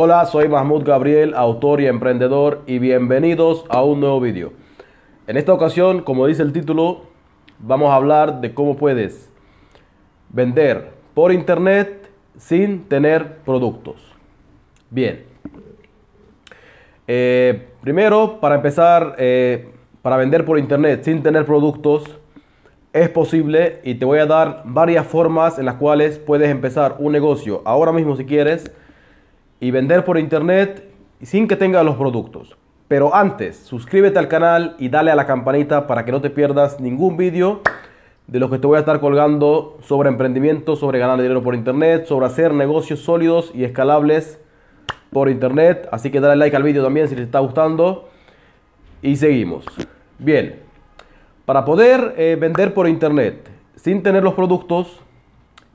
Hola, soy Mahmoud Gabriel, autor y emprendedor y bienvenidos a un nuevo vídeo. En esta ocasión, como dice el título, vamos a hablar de cómo puedes vender por internet sin tener productos. Bien. Eh, primero, para empezar, eh, para vender por internet sin tener productos, es posible y te voy a dar varias formas en las cuales puedes empezar un negocio ahora mismo si quieres y vender por internet sin que tengas los productos. Pero antes, suscríbete al canal y dale a la campanita para que no te pierdas ningún vídeo de los que te voy a estar colgando sobre emprendimiento, sobre ganar dinero por internet, sobre hacer negocios sólidos y escalables por internet. Así que dale like al vídeo también si te está gustando. Y seguimos. Bien, para poder eh, vender por internet sin tener los productos,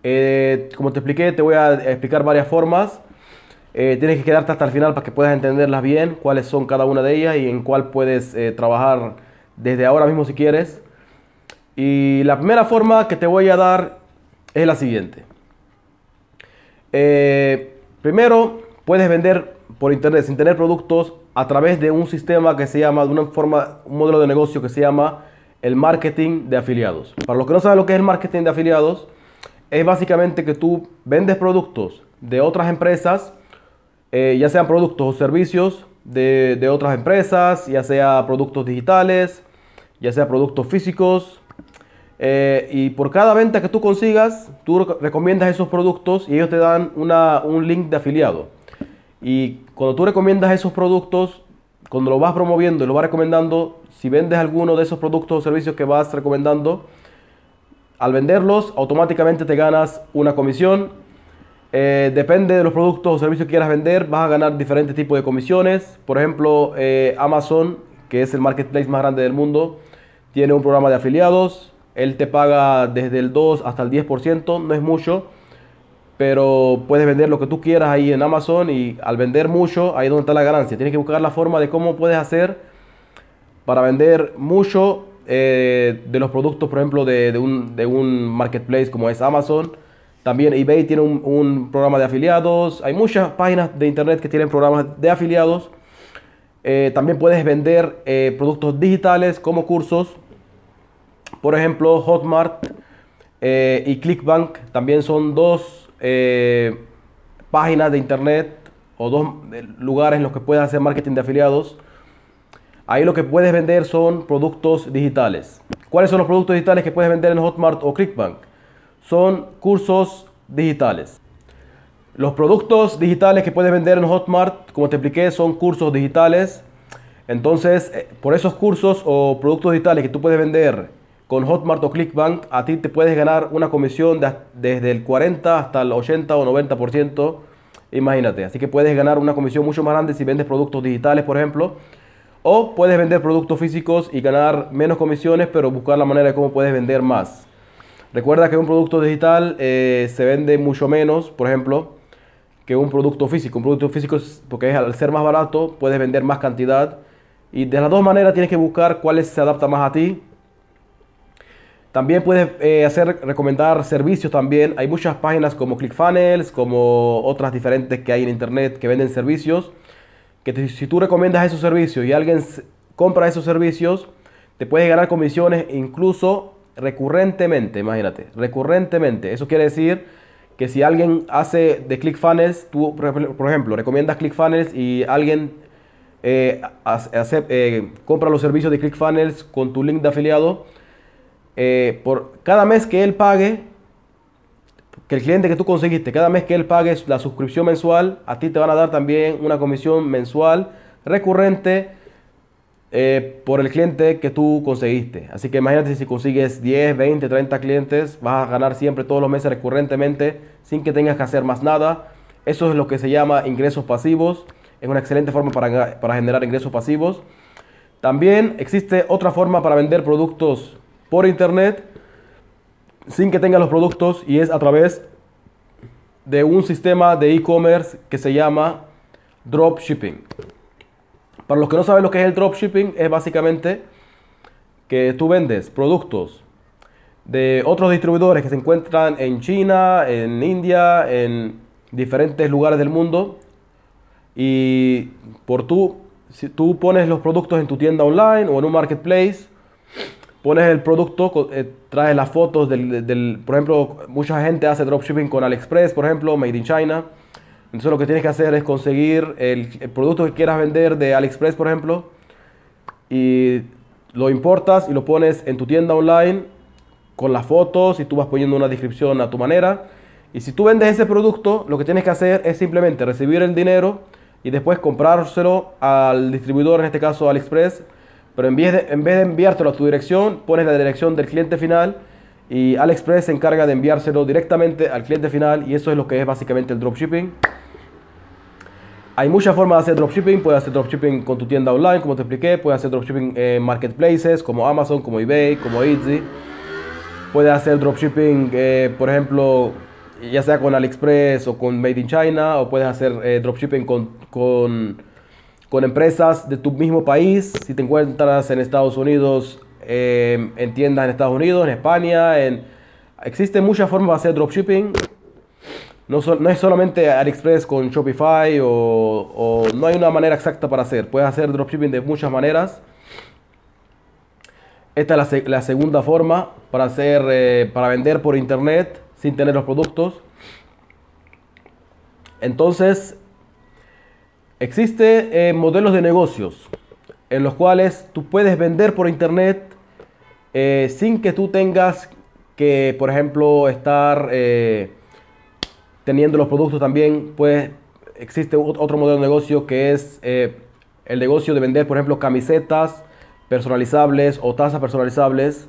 eh, como te expliqué, te voy a explicar varias formas. Eh, tienes que quedarte hasta el final para que puedas entenderlas bien, cuáles son cada una de ellas y en cuál puedes trabajar desde ahora mismo si quieres. Y la primera forma que te voy a dar es la siguiente. primero, puedes vender por internet sin tener productos a través de un sistema que se llama, de una forma, un modelo de negocio que se llama el marketing de afiliados. Para los que no saben lo que es el marketing de afiliados, es básicamente que tú vendes productos de otras empresas, eh, ya sean productos o servicios de, de, otras empresas, ya sea productos digitales, ya sea productos físicos. Eh, y por cada venta que tú consigas, tú recomiendas esos productos y ellos te dan una, un link de afiliado. Y cuando tú recomiendas esos productos, cuando lo vas promoviendo y lo vas recomendando, si vendes alguno de esos productos o servicios que vas recomendando, al venderlos automáticamente te ganas una comisión. Eh, depende de los productos o servicios que quieras vender, vas a ganar diferentes tipos de comisiones. Por ejemplo, eh, Amazon, que es el marketplace más grande del mundo, tiene un programa de afiliados. Él te paga desde el 2 hasta el 10%, no es mucho pero puedes vender lo que tú quieras ahí en Amazon y al vender mucho, ahí es donde está la ganancia. Tienes que buscar la forma de cómo puedes hacer para vender mucho eh, de los productos, por ejemplo, de, un, marketplace como es Amazon. También eBay tiene un, programa de afiliados. Hay muchas páginas de internet que tienen programas de afiliados. Eh, también puedes vender eh, productos digitales como cursos. Por ejemplo, Hotmart y Clickbank también son dos eh, páginas de internet o dos lugares en los que puedes hacer marketing de afiliados. Ahí lo que puedes vender son productos digitales. ¿Cuáles son los productos digitales que puedes vender en Hotmart o Clickbank? Son cursos digitales. Los productos digitales que puedes vender en Hotmart, como te expliqué, son cursos digitales. Entonces, eh, por esos cursos o productos digitales que tú puedes vender con Hotmart o Clickbank, a ti te puedes ganar una comisión desde el 40 hasta el 80 o 90%. Imagínate, así que puedes ganar una comisión mucho más grande si vendes productos digitales, por ejemplo. O puedes vender productos físicos y ganar menos comisiones, pero buscar la manera de cómo puedes vender más. Recuerda que un producto digital eh, se vende mucho menos, por ejemplo, que un producto físico. Un producto físico, porque al ser más barato, puedes vender más cantidad. Y de las dos maneras tienes que buscar cuál se adapta más a ti también puedes eh, hacer, recomendar servicios también. Hay muchas páginas como ClickFunnels, como otras diferentes que hay en internet que venden servicios. Que si tú recomiendas esos servicios y alguien compra esos servicios, te puedes ganar comisiones incluso recurrentemente, imagínate, recurrentemente. Eso quiere decir que si alguien hace de ClickFunnels, tú por ejemplo recomiendas ClickFunnels y alguien eh, eh, compra los servicios de ClickFunnels con tu link de afiliado, eh, por cada mes que él pague, que el cliente que tú conseguiste, cada mes que él pague la suscripción mensual, a ti te van a dar también una comisión mensual recurrente eh, por el cliente que tú conseguiste. Así que imagínate si consigues 10, 20, 30 clientes, vas a ganar siempre todos los meses recurrentemente sin que tengas que hacer más nada. Eso es lo que se llama ingresos pasivos. Es una excelente forma para, para generar ingresos pasivos. También existe otra forma para vender productos por internet sin que tenga los productos y es a través de un sistema de e-commerce que se llama dropshipping. Para los que no saben lo que es el dropshipping, es básicamente que tú vendes productos de otros distribuidores que se encuentran en China, en India, en diferentes lugares del mundo, y por tú, si tú pones los productos en tu tienda online o en un marketplace, pones el producto, eh, traes las fotos del, del, por ejemplo, mucha gente hace dropshipping con AliExpress, por ejemplo, Made in China. Entonces lo que tienes que hacer es conseguir el, el producto que quieras vender de AliExpress, por ejemplo, y lo importas y lo pones en tu tienda online con las fotos y tú vas poniendo una descripción a tu manera. Y si tú vendes ese producto, lo que tienes que hacer es simplemente recibir el dinero y después comprárselo al distribuidor, en este caso AliExpress, pero en vez, de, en vez de enviártelo a tu dirección, pones la dirección del cliente final y AliExpress se encarga de enviárselo directamente al cliente final y eso es lo que es básicamente el dropshipping. Hay muchas formas de hacer dropshipping. Puedes hacer dropshipping con tu tienda online, como te expliqué. Puedes hacer dropshipping en marketplaces como Amazon, como eBay, como Etsy. Puedes hacer dropshipping, eh, por ejemplo, ya sea con AliExpress o con Made in China. O puedes hacer eh, dropshipping con, con, con, empresas de tu mismo país. Si te encuentras en Estados Unidos, eh, en tiendas en Estados Unidos, en España. En... Existen muchas formas de hacer dropshipping. No, no, es solamente AliExpress con Shopify o, no hay una manera exacta para hacer. Puedes hacer dropshipping de muchas maneras. Esta es la, la segunda forma para, hacer, eh, para vender por internet sin tener los productos. Entonces, existen eh, modelos de negocios en los cuales tú puedes vender por internet eh, sin que tú tengas que, por ejemplo, estar teniendo los productos también, pues existe otro modelo de negocio que es eh, el negocio de vender, por ejemplo, camisetas personalizables o tazas personalizables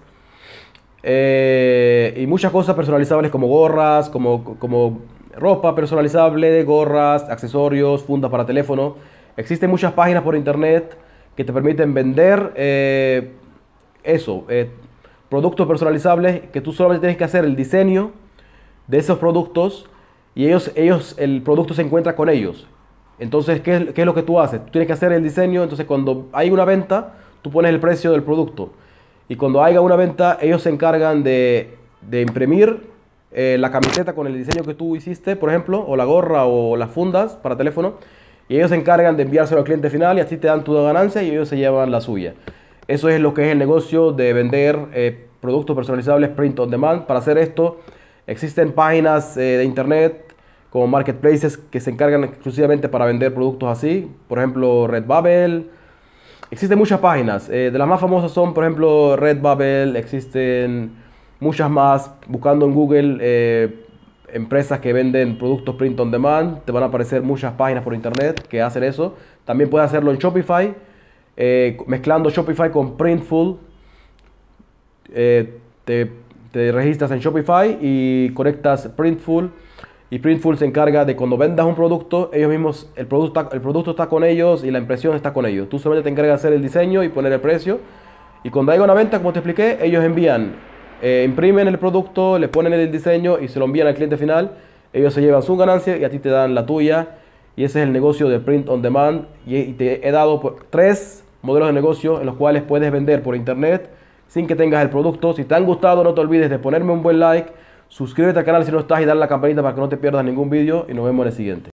eh, y muchas cosas personalizables como gorras, como, como ropa personalizable, gorras, accesorios, fundas para teléfono. Existen muchas páginas por internet que te permiten vender eh, eso, productos personalizables que tú solamente tienes que hacer el diseño de esos productos y ellos, ellos, el producto se encuentra con ellos. Entonces, ¿qué es, ¿qué es, lo que tú haces? Tú tienes que hacer el diseño, entonces cuando hay una venta, tú pones el precio del producto. Y cuando haya una venta, ellos se encargan de, de imprimir eh, la camiseta con el diseño que tú hiciste, por ejemplo, o la gorra o las fundas para teléfono. Y ellos se encargan de enviárselo al cliente final y así te dan tu ganancia y ellos se llevan la suya. Eso es lo que es el negocio de vender eh, productos personalizables print on demand. Para hacer esto, existen páginas eh, de internet como marketplaces que se encargan exclusivamente para vender productos así, por ejemplo Redbubble. Existen muchas páginas, eh, de las más famosas son por ejemplo Redbubble, existen muchas más, buscando en Google eh, empresas que venden productos print on demand, te van a aparecer muchas páginas por internet que hacen eso. También puedes hacerlo en Shopify, eh, mezclando Shopify con Printful. te, te registras en Shopify y conectas Printful y Printful se encarga de cuando vendas un producto, ellos mismos, el producto, está, el producto está con ellos y la impresión está con ellos. Tú solamente te encargas de hacer el diseño y poner el precio. Y cuando haya una venta, como te expliqué, ellos envían, eh, imprimen el producto, le ponen el diseño y se lo envían al cliente final. Ellos se llevan su ganancia y a ti te dan la tuya. Y ese es el negocio de print on demand. Y, te he dado tres modelos de negocio en los cuales puedes vender por internet sin que tengas el producto. Si te han gustado, no te olvides de ponerme un buen like Suscríbete al canal si no estás y dale a la campanita para que no te pierdas ningún vídeo y nos vemos en el siguiente.